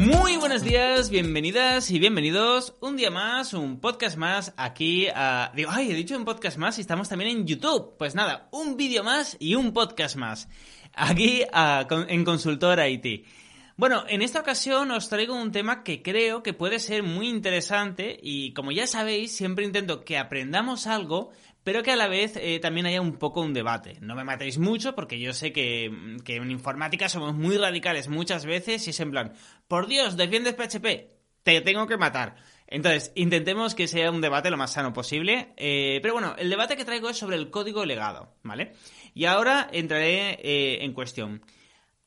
Muy buenos días, bienvenidas y bienvenidos un día más, un podcast más aquí a... Digo, ay, he dicho un podcast más y estamos también en YouTube. Pues nada, un vídeo más y un podcast más. Aquí a- con- en Consultora IT. Bueno, en esta ocasión os traigo un tema que creo que puede ser muy interesante y como ya sabéis, siempre intento que aprendamos algo, pero que a la vez eh, también haya un poco un debate. No me matéis mucho porque yo sé que, que en informática somos muy radicales muchas veces y es en plan, por Dios, defiendes PHP, te tengo que matar. Entonces, intentemos que sea un debate lo más sano posible. eh, pero bueno, el debate que traigo es sobre el código legado, ¿vale? Y ahora entraré eh, en cuestión.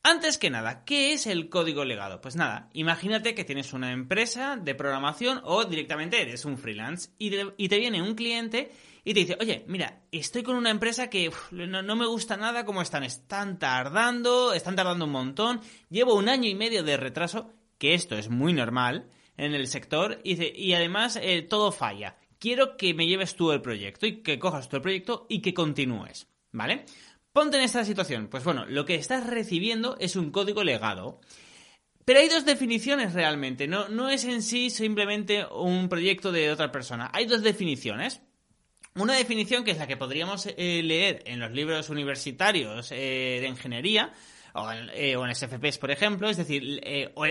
Antes que nada, ¿qué es el código legado? Pues nada, imagínate que tienes una empresa de programación o directamente eres un freelance y te, viene un cliente y te dice, oye, mira, estoy con una empresa que no, me gusta nada como están, están tardando, están tardando un montón, llevo un año y medio de retraso, que esto es muy normal en el sector, y, dice, y además eh, todo falla. Quiero que me lleves tú el proyecto y que cojas tú el proyecto y que continúes, ¿vale? Ponte en esta situación. Pues bueno, lo que estás recibiendo es un código legado. Pero hay dos definiciones realmente. No, no es en sí simplemente un proyecto de otra persona. Hay dos definiciones. Una definición que es la que podríamos eh, leer en los libros universitarios eh, de ingeniería o en, eh, o en SFPs, por ejemplo. Es decir, eh, o-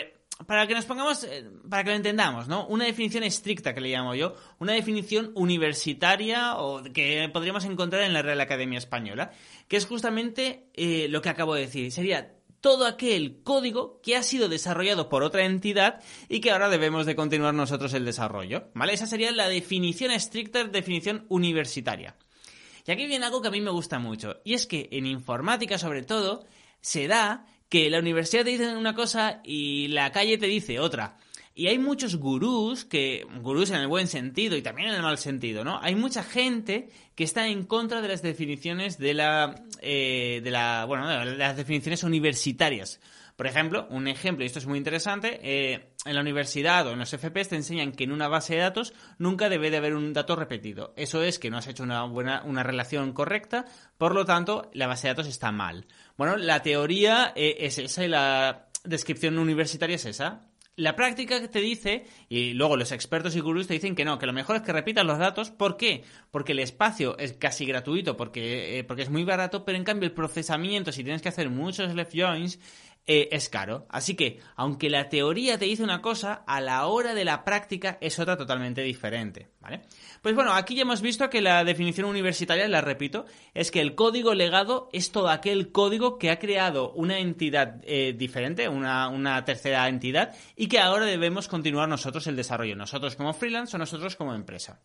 para que nos pongamos, eh, para que lo entendamos, ¿no? Una definición estricta que le llamo yo, una definición universitaria o que podríamos encontrar en la Real Academia Española, que es justamente eh, lo que acabo de decir. Sería todo aquel código que ha sido desarrollado por otra entidad y que ahora debemos de continuar nosotros el desarrollo, ¿vale? Esa sería la definición estricta, definición universitaria. Y aquí viene algo que a mí me gusta mucho, y es que en informática sobre todo se da que la universidad te dice una cosa y la calle te dice otra. Y hay muchos gurús, que gurús en el buen sentido y también en el mal sentido, ¿no? Hay mucha gente que está en contra de las definiciones de la, eh, de la, bueno, de las definiciones universitarias. Por ejemplo, un ejemplo, y esto es muy interesante, eh, en la universidad o en los FPs te enseñan que en una base de datos nunca debe de haber un dato repetido. Eso es que no has hecho una buena, una relación correcta, por lo tanto, la base de datos está mal. Bueno, la teoría eh, es esa y la descripción universitaria es esa. La práctica te dice, y luego los expertos y gurús te dicen que no, que lo mejor es que repitas los datos. ¿Por qué? Porque el espacio es casi gratuito, porque, eh, porque es muy barato, pero en cambio el procesamiento, si tienes que hacer muchos left joins, eh, es caro. Así que, aunque la teoría te dice una cosa, a la hora de la práctica es otra totalmente diferente, ¿vale? Pues bueno, aquí ya hemos visto que la definición universitaria, la repito, es que el código legado es todo aquel código que ha creado una entidad eh, diferente, una, una tercera entidad, y que ahora debemos continuar nosotros el desarrollo, nosotros como freelance o nosotros como empresa.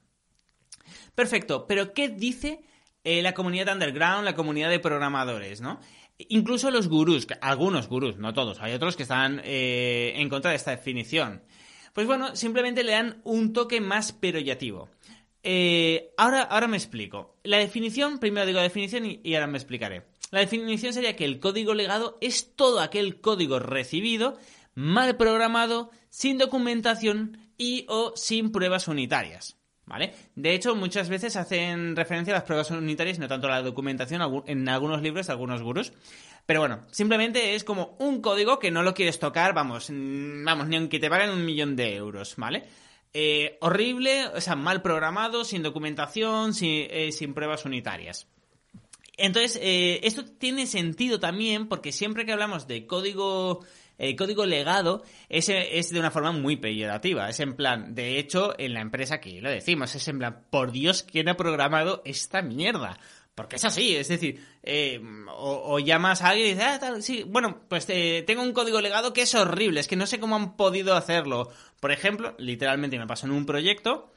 Perfecto, pero ¿qué dice eh, la comunidad underground, la comunidad de programadores, ¿no? Incluso los gurús, algunos gurús, no todos, hay otros que están eh, en contra de esta definición. Pues bueno, simplemente le dan un toque más peroyativo. Eh, ahora, ahora me explico. La definición, primero digo definición y, y ahora me explicaré. La definición sería que el código legado es todo aquel código recibido, mal programado, sin documentación y o sin pruebas unitarias. ¿Vale? De hecho, muchas veces hacen referencia a las pruebas unitarias, no tanto a la documentación, en algunos libros de algunos gurús. Pero bueno, simplemente es como un código que no lo quieres tocar, vamos, vamos, ni aunque te paguen un millón de euros, ¿vale? Eh, horrible, o sea, mal programado, sin documentación, sin, eh, sin pruebas unitarias. Entonces, eh, esto tiene sentido también porque siempre que hablamos de código el código legado es, es de una forma muy peyorativa. Es en plan, de hecho, en la empresa aquí lo decimos, es en plan, por Dios, ¿quién ha programado esta mierda? Porque es así, es decir, eh, o, llamas a alguien y dices, ah, tal, sí, bueno, pues eh, tengo un código legado que es horrible, es que no sé cómo han podido hacerlo. Por ejemplo, literalmente me pasó en un proyecto,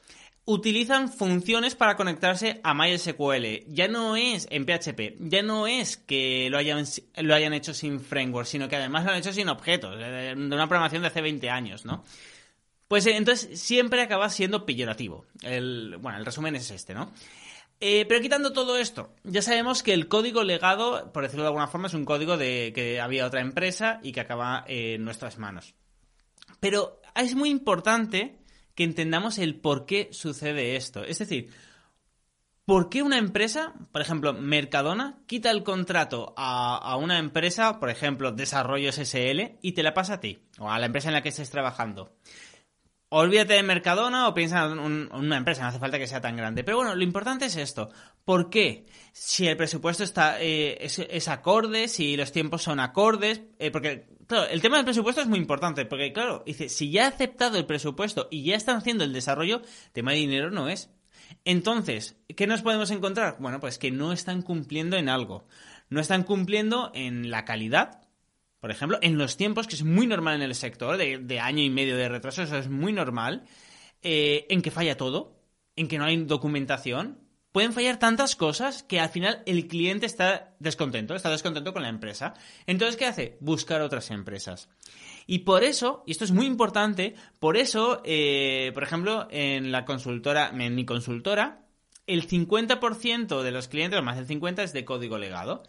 utilizan funciones para conectarse a MySQL. Ya no es en PHP, ya no es que lo hayan, lo hayan hecho sin framework, sino que además lo han hecho sin objetos, de una programación de hace 20 años, ¿no? Pues eh, entonces siempre acaba siendo peyorativo. El, bueno, el resumen es este, ¿no? Eh, pero quitando todo esto, ya sabemos que el código legado, por decirlo de alguna forma, es un código de que había otra empresa y que acaba en nuestras manos. Pero es muy importante que entendamos el por qué sucede esto. Es decir, ¿por qué una empresa, por ejemplo, Mercadona, quita el contrato a, a, una empresa, por ejemplo, Desarrollos SL, y te la pasa a ti, o a la empresa en la que estés trabajando? Olvídate de Mercadona o piensa en una empresa, no hace falta que sea tan grande. Pero bueno, lo importante es esto. ¿Por qué? Si el presupuesto está eh, es, acorde, si los tiempos son acordes, eh, porque, claro, el tema del presupuesto es muy importante, porque, claro, dice, si ya ha aceptado el presupuesto y ya están haciendo el desarrollo, tema de dinero no es. Entonces, ¿qué nos podemos encontrar? Bueno, pues que no están cumpliendo en algo. No están cumpliendo en la calidad, por ejemplo, en los tiempos, que es muy normal en el sector, de, año y medio de retraso, eso es muy normal, eh, en que falla todo, en que no hay documentación. Pueden fallar tantas cosas que al final el cliente está descontento, está descontento con la empresa. Entonces, ¿qué hace? Buscar otras empresas. Y por eso, y esto es muy importante, por eso, eh, por ejemplo, en la consultora, en mi consultora, el 50% de los clientes, más del 50%, es de código legado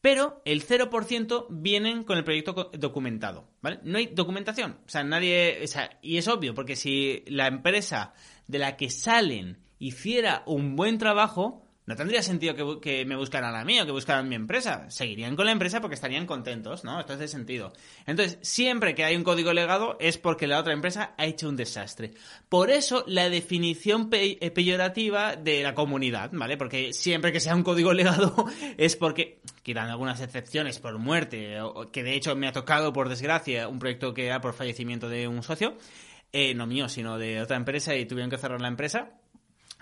pero el 0% vienen con el proyecto documentado, ¿vale? No hay documentación, o sea, nadie, o sea, y es obvio, porque si la empresa de la que salen hiciera un buen trabajo, no tendría sentido que, me buscaran a mí o que buscaran mi empresa. Seguirían con la empresa porque estarían contentos, ¿no? Esto hace sentido. Entonces, siempre que hay un código legado es porque la otra empresa ha hecho un desastre. Por eso, la definición eh, peyorativa de la comunidad, ¿vale? Porque siempre que sea un código legado es porque, quitando algunas excepciones por muerte, o, que de hecho me ha tocado, por desgracia, un proyecto que era por fallecimiento de un socio, eh, no mío, sino de otra empresa y tuvieron que cerrar la empresa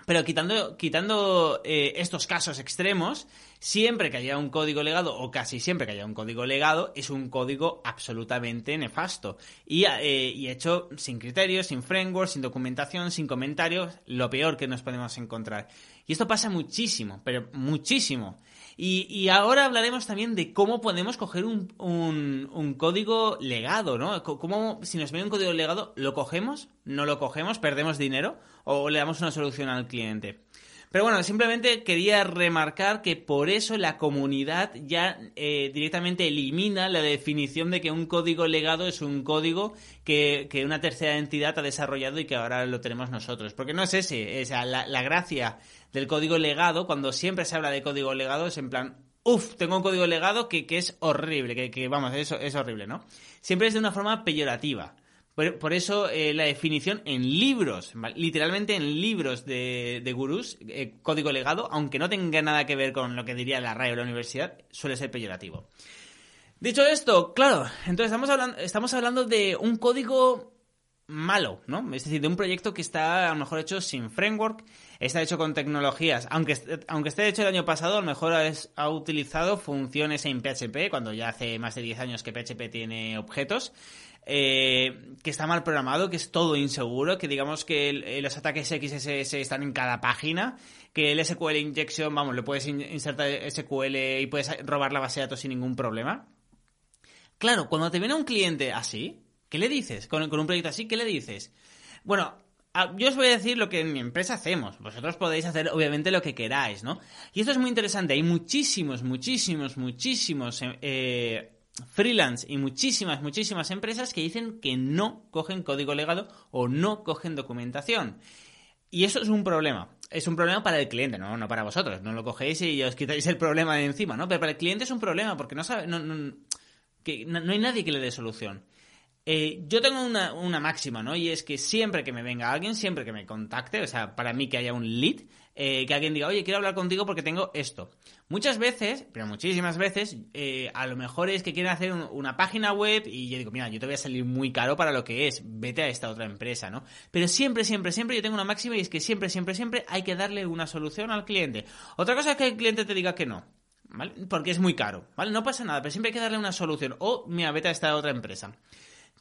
pero quitando, quitando eh, estos casos extremos, siempre que haya un código legado, o casi siempre que haya un código legado, es un código absolutamente nefasto. Y, eh, y hecho sin criterios, sin framework, sin documentación, sin comentarios, lo peor que nos podemos encontrar. Y esto pasa muchísimo, pero muchísimo. Y, ahora hablaremos también de cómo podemos coger un, un, código legado, ¿no? Si nos viene un código legado, ¿lo cogemos? ¿No lo cogemos? ¿Perdemos dinero? ¿O le damos una solución al cliente? Pero bueno, simplemente quería remarcar que por eso la comunidad ya eh, directamente elimina la definición de que un código legado es un código que, una tercera entidad ha desarrollado y que ahora lo tenemos nosotros. Porque no es ese, sea, la, la gracia del código legado, cuando siempre se habla de código legado, es en plan, uff, tengo un código legado que, es horrible, que, que vamos, eso es horrible, ¿no? Siempre es de una forma peyorativa. Por, eso eh, la definición en libros, literalmente en libros de, de gurús, eh, código legado, aunque no tenga nada que ver con lo que diría la RAE o la universidad, suele ser peyorativo. Dicho esto, claro, entonces estamos hablando, estamos hablando de un código malo, ¿no? Es decir, de un proyecto que está a lo mejor hecho sin framework, está hecho con tecnologías, aunque, aunque esté hecho el año pasado, a lo mejor ha utilizado funciones en PHP, cuando ya hace más de 10 años que PHP tiene objetos, eh, que está mal programado, que es todo inseguro, que digamos que eh, los ataques XSS están en cada página, que el SQL injection, vamos, le puedes insertar SQL y puedes robar la base de datos sin ningún problema. Claro, cuando te viene un cliente así, ¿qué le dices? Con, con un proyecto así, ¿qué le dices? Bueno, yo os voy a decir lo que en mi empresa hacemos. Vosotros podéis hacer, obviamente, lo que queráis, ¿no? Y esto es muy interesante. Hay muchísimos, muchísimos, muchísimos eh, freelance y muchísimas, muchísimas empresas que dicen que no cogen código legado o no cogen documentación. Y eso es un problema. Es un problema para el cliente, no, no para vosotros. No lo cogéis y os quitáis el problema de encima, ¿no? Pero para el cliente es un problema porque no sabe, no, no, que no hay nadie que le dé solución. Eh, yo tengo una, una, máxima, ¿no? Y es que siempre que me venga alguien, siempre que me contacte, o sea, para mí que haya un lead, eh, que alguien diga, oye, quiero hablar contigo porque tengo esto. Muchas veces, pero muchísimas veces, eh, a lo mejor es que quieren hacer una página web y yo digo, mira, yo te voy a salir muy caro para lo que es, vete a esta otra empresa, ¿no? Pero siempre, siempre, siempre yo tengo una máxima y es que siempre, siempre, siempre hay que darle una solución al cliente. Otra cosa es que el cliente te diga que no. ¿Vale? Porque es muy caro, ¿vale? No pasa nada, pero siempre hay que darle una solución. O, mira, vete a esta otra empresa.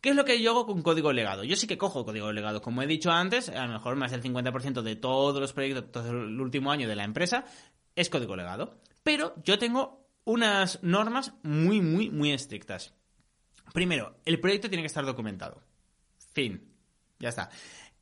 ¿Qué es lo que yo hago con código legado? Yo sí que cojo código legado. Como he dicho antes, a lo mejor más del 50% de todos los proyectos, todo el último año de la empresa, es código legado. Pero yo tengo unas normas muy, muy, muy estrictas. Primero, el proyecto tiene que estar documentado. Fin. Ya está.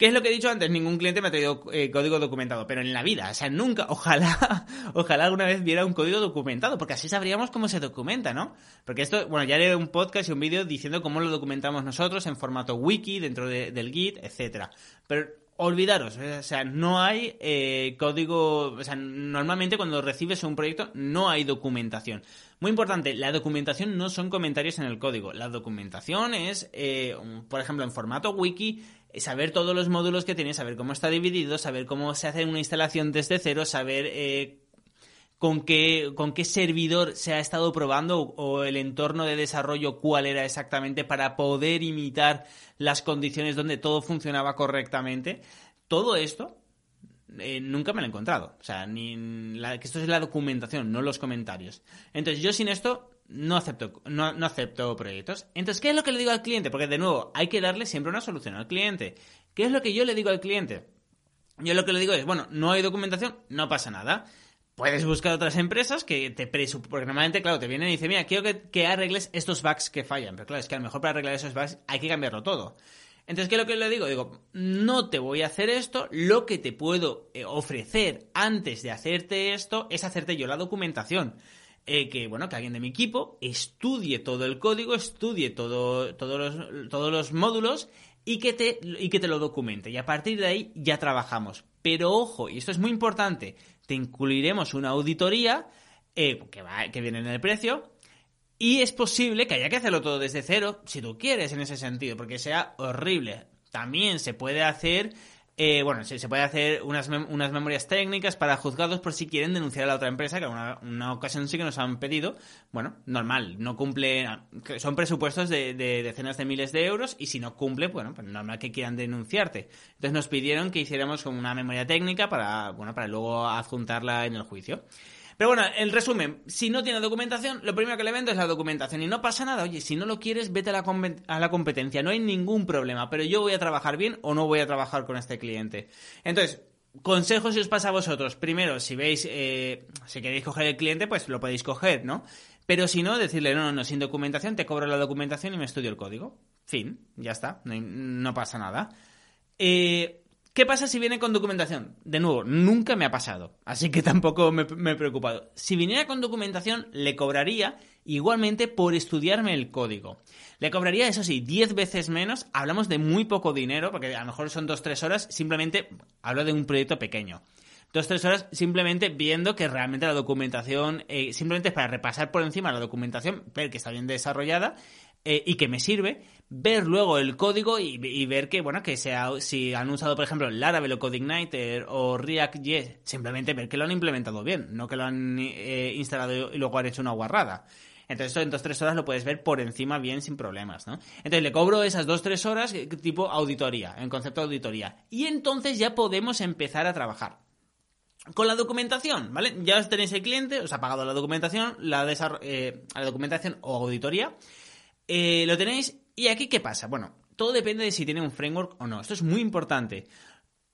¿Qué es lo que he dicho antes? Ningún cliente me ha traído eh, código documentado, pero en la vida, o sea, nunca, ojalá, ojalá alguna vez viera un código documentado, porque así sabríamos cómo se documenta, ¿no? Porque esto, bueno, ya haré un podcast y un vídeo diciendo cómo lo documentamos nosotros en formato wiki, dentro del Git, etcétera. Pero olvidaros, eh, o sea, no hay eh, código, o sea, normalmente cuando recibes un proyecto no hay documentación. Muy importante, la documentación no son comentarios en el código, la documentación es, por ejemplo, en formato wiki, saber todos los módulos que tiene, saber cómo está dividido, saber cómo se hace una instalación desde cero, saber eh, con, qué, con qué servidor se ha estado probando o, el entorno de desarrollo cuál era exactamente para poder imitar las condiciones donde todo funcionaba correctamente. Todo esto eh, nunca me lo he encontrado. O sea, ni que esto es la documentación, no los comentarios. Entonces, yo sin esto no acepto, no, acepto proyectos. Entonces, ¿qué es lo que le digo al cliente? Porque de nuevo, hay que darle siempre una solución al cliente. ¿Qué es lo que yo le digo al cliente? Yo lo que le digo es, bueno, no hay documentación, no pasa nada. Puedes buscar otras empresas que te presuponen, porque normalmente, claro, te vienen y dicen, mira, quiero que, que, arregles estos bugs que fallan. Pero claro, es que a lo mejor para arreglar esos bugs hay que cambiarlo todo. Entonces, ¿qué es lo que le digo? Digo, no te voy a hacer esto, lo que te puedo eh, ofrecer antes de hacerte esto es hacerte yo la documentación. Eh, que bueno, que alguien de mi equipo estudie todo el código, estudie todo, todos, los, todos los módulos y que, te, y que te lo documente. Y a partir de ahí ya trabajamos. Pero ojo, y esto es muy importante, te incluiremos una auditoría eh, que, va, que viene en el precio. Y es posible que haya que hacerlo todo desde cero, si tú quieres, en ese sentido, porque sea horrible. También se puede hacer eh, bueno, se, se, puede hacer unas, unas, memorias técnicas para juzgados por si quieren denunciar a la otra empresa, que una, una ocasión sí que nos han pedido. Bueno, normal, no cumple. Son presupuestos de, de, decenas de miles de euros y si no cumple, bueno, pues normal que quieran denunciarte. Entonces nos pidieron que hiciéramos una memoria técnica para, bueno, para luego adjuntarla en el juicio. Pero bueno, en resumen, si no tiene documentación, lo primero que le vendo es la documentación y no pasa nada. Oye, si no lo quieres, vete a la, a la competencia, no hay ningún problema, pero yo voy a trabajar bien o no voy a trabajar con este cliente. Entonces, consejos si os pasa a vosotros. Primero, si veis, eh, si queréis coger el cliente, pues lo podéis coger, ¿no? Pero si no, decirle, no, no, no, sin documentación, te cobro la documentación y me estudio el código. Fin, ya está, no, no pasa nada. Eh, ¿Qué pasa si viene con documentación? De nuevo, nunca me ha pasado, así que tampoco me, he preocupado. Si viniera con documentación, le cobraría igualmente por estudiarme el código. Le cobraría, eso sí, 10 veces menos. Hablamos de muy poco dinero, porque a lo mejor son 2-3 horas. Simplemente hablo de un proyecto pequeño. Dos, tres horas simplemente viendo que realmente la documentación, eh, simplemente es para repasar por encima la documentación, ver que está bien desarrollada eh, y que me sirve, ver luego el código y, ver que, bueno, que sea, si han usado, por ejemplo, Laravel o CodeIgniter o React.js, simplemente ver que lo han implementado bien, no que lo han eh, instalado y luego han hecho una guarrada. Entonces, esto en dos, tres horas lo puedes ver por encima bien sin problemas, ¿no? Entonces, le cobro esas dos, tres horas eh, tipo auditoría, en concepto de auditoría. Y entonces ya podemos empezar a trabajar. Con la documentación, ¿vale? Ya tenéis el cliente, os ha pagado la documentación, la, eh, la documentación o auditoría. Lo tenéis ¿Y aquí qué pasa? Bueno, todo depende de si tiene un framework o no. Esto es muy importante.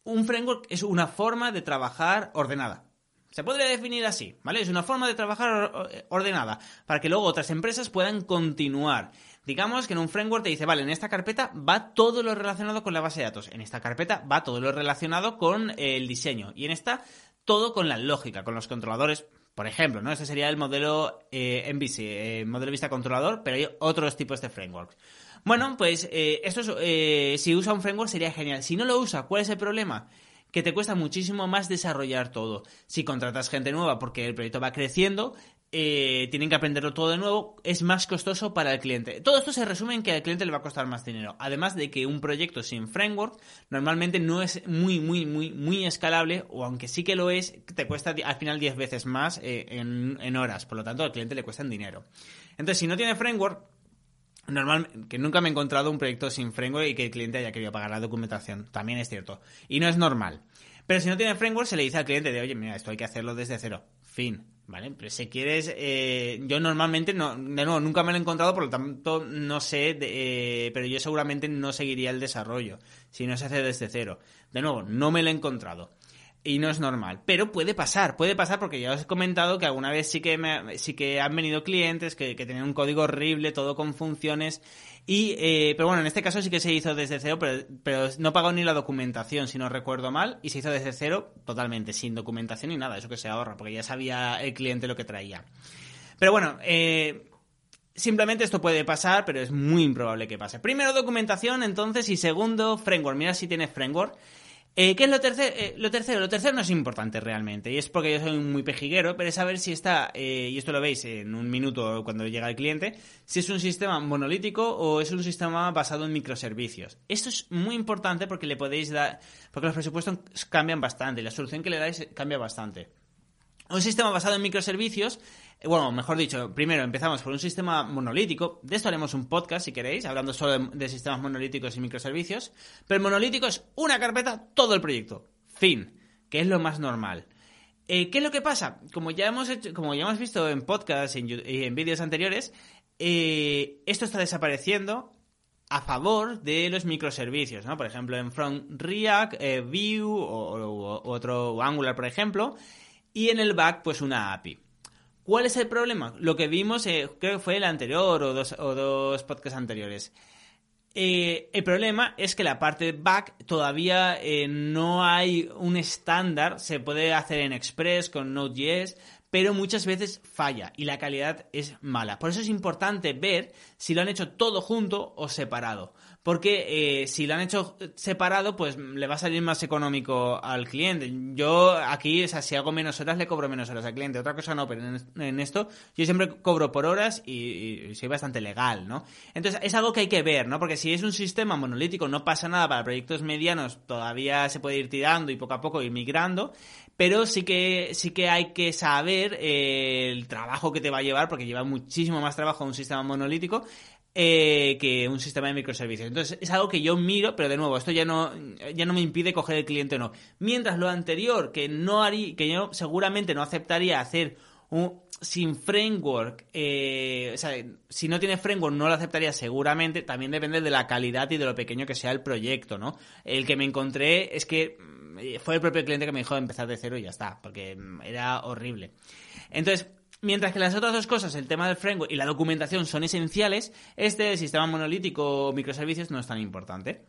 Un framework es una forma de trabajar ordenada. Se podría definir así, ¿vale? Es una forma de trabajar eh, ordenada para que luego otras empresas puedan continuar. Digamos que en un framework te dice, vale, en esta carpeta va todo lo relacionado con la base de datos, en esta carpeta va todo lo relacionado con el diseño y en esta todo con la lógica, con los controladores, por ejemplo, ¿no? Ese sería el modelo eh, MVC, eh, modelo vista controlador, pero hay otros tipos de frameworks. Bueno, pues eh, esto es, eh, si usa un framework sería genial. Si no lo usa, ¿cuál es el problema? que te cuesta muchísimo más desarrollar todo. Si contratas gente nueva porque el proyecto va creciendo, eh, tienen que aprenderlo todo de nuevo, es más costoso para el cliente. Todo esto se resume en que al cliente le va a costar más dinero. Además de que un proyecto sin framework normalmente no es muy, muy, muy, muy escalable, o aunque sí que lo es, te cuesta al final 10 veces más eh, en, en horas. Por lo tanto, al cliente le cuesta en dinero. Entonces, si no tiene framework, Normal, que nunca me he encontrado un proyecto sin framework y que el cliente haya querido pagar la documentación. También es cierto. Y no es normal. Pero si no tiene framework, se le dice al cliente de, oye, mira, esto hay que hacerlo desde cero. Fin. ¿Vale? Pero si quieres, eh, yo normalmente no, de nuevo, nunca me lo he encontrado, por lo tanto no sé, eh, pero yo seguramente no seguiría el desarrollo si no se hace desde cero. De nuevo, no me lo he encontrado y no es normal. Pero puede pasar, puede pasar porque ya os he comentado que alguna vez sí que, me, sí que han venido clientes que, que tenían un código horrible, todo con funciones. Y, eh, pero bueno, en este caso sí que se hizo desde cero, pero, pero no pagó ni la documentación, si no recuerdo mal, y se hizo desde cero totalmente, sin documentación ni nada, eso que se ahorra, porque ya sabía el cliente lo que traía. Pero bueno, eh, Simplemente esto puede pasar, pero es muy improbable que pase. Primero documentación, entonces, y segundo, framework. Mira si tiene framework. Eh, ¿Qué es lo, tercero? Eh, lo tercero? Lo tercero no es importante realmente, y es porque yo soy muy pejiguero, pero es saber si está, eh, y esto lo veis en un minuto cuando llega el cliente, si es un sistema monolítico o es un sistema basado en microservicios. Esto es muy importante porque le podéis dar, porque los presupuestos cambian bastante, y la solución que le dais cambia bastante. Un sistema basado en microservicios bueno, mejor dicho, primero empezamos por un sistema monolítico. De esto haremos un podcast, si queréis, hablando solo de, sistemas monolíticos y microservicios. Pero el monolítico es una carpeta, todo el proyecto. Fin. Que es lo más normal. Eh, ¿Qué es lo que pasa? Como ya hemos, hecho, como ya hemos visto en podcasts y en, vídeos anteriores, eh, esto está desapareciendo a favor de los microservicios, ¿no? Por ejemplo, en Front React, eh, Vue o, otro Angular, por ejemplo. Y en el back, pues una API. ¿Cuál es el problema? Lo que vimos, eh, creo que fue el anterior o dos, o dos podcasts anteriores. Eh, el problema es que la parte back todavía eh, no hay un estándar, se puede hacer en Express con Node.js, pero muchas veces falla y la calidad es mala. Por eso es importante ver si lo han hecho todo junto o separado porque eh, si lo han hecho separado, pues le va a salir más económico al cliente. Yo aquí, o sea, si hago menos horas, le cobro menos horas al cliente. Otra cosa no, pero en, esto yo siempre cobro por horas y, soy bastante legal, ¿no? Entonces es algo que hay que ver, ¿no? Porque si es un sistema monolítico, no pasa nada para proyectos medianos, todavía se puede ir tirando y poco a poco ir migrando, pero sí que sí que hay que saber eh, el trabajo que te va a llevar, porque lleva muchísimo más trabajo un sistema monolítico eh, que un sistema de microservicios. Entonces es algo que yo miro, pero de nuevo, esto ya no, ya no me impide coger el cliente o no. Mientras lo anterior, que no haría, que yo seguramente no aceptaría hacer un, sin framework, eh, o sea, si no tiene framework no lo aceptaría seguramente, también depende de la calidad y de lo pequeño que sea el proyecto, ¿no? El que me encontré es que mm, fue el propio cliente que me dijo empezar de cero y ya está, porque mm, era horrible. Entonces, Mientras que las otras dos cosas, el tema del framework y la documentación son esenciales, este sistema monolítico o microservicios no es tan importante.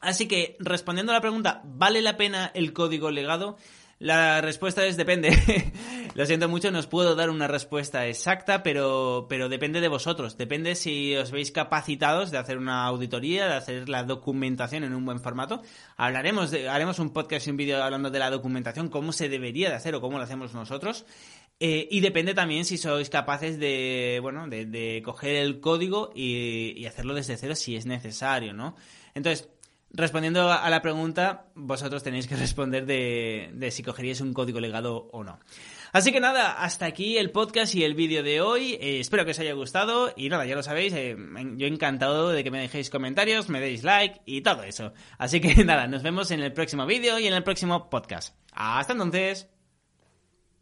Así que, respondiendo a la pregunta, ¿vale la pena el código legado? La respuesta es depende. Lo siento mucho, no os puedo dar una respuesta exacta, pero, pero depende de vosotros. Depende si os veis capacitados de hacer una auditoría, de hacer la documentación en un buen formato. Hablaremos de, haremos un podcast y un vídeo hablando de la documentación, cómo se debería de hacer o cómo lo hacemos nosotros. Eh, y depende también si sois capaces de, bueno, de, coger el código y, hacerlo desde cero si es necesario, ¿no? Entonces, respondiendo a la pregunta, vosotros tenéis que responder de, si cogeríais un código legado o no. Así que nada, hasta aquí el podcast y el vídeo de hoy. Eh, espero que os haya gustado y nada, ya lo sabéis, eh, yo encantado de que me dejéis comentarios, me deis like y todo eso. Así que nada, nos vemos en el próximo vídeo y en el próximo podcast. Hasta entonces.